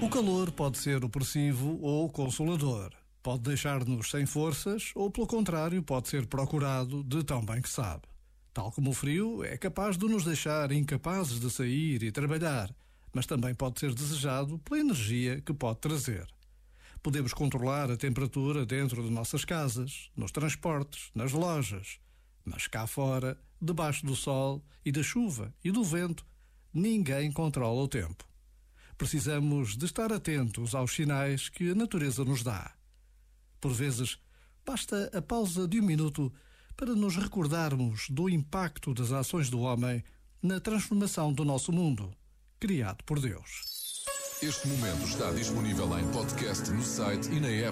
O calor pode ser opressivo ou consolador. Pode deixar-nos sem forças ou, pelo contrário, pode ser procurado de tão bem que sabe. Tal como o frio, é capaz de nos deixar incapazes de sair e trabalhar, mas também pode ser desejado pela energia que pode trazer. Podemos controlar a temperatura dentro de nossas casas, nos transportes, nas lojas, mas cá fora, debaixo do sol e da chuva e do vento, ninguém controla o tempo. Precisamos de estar atentos aos sinais que a natureza nos dá. Por vezes, basta a pausa de um minuto para nos recordarmos do impacto das ações do homem na transformação do nosso mundo, criado por Deus. Este momento está disponível em podcast no site e na app.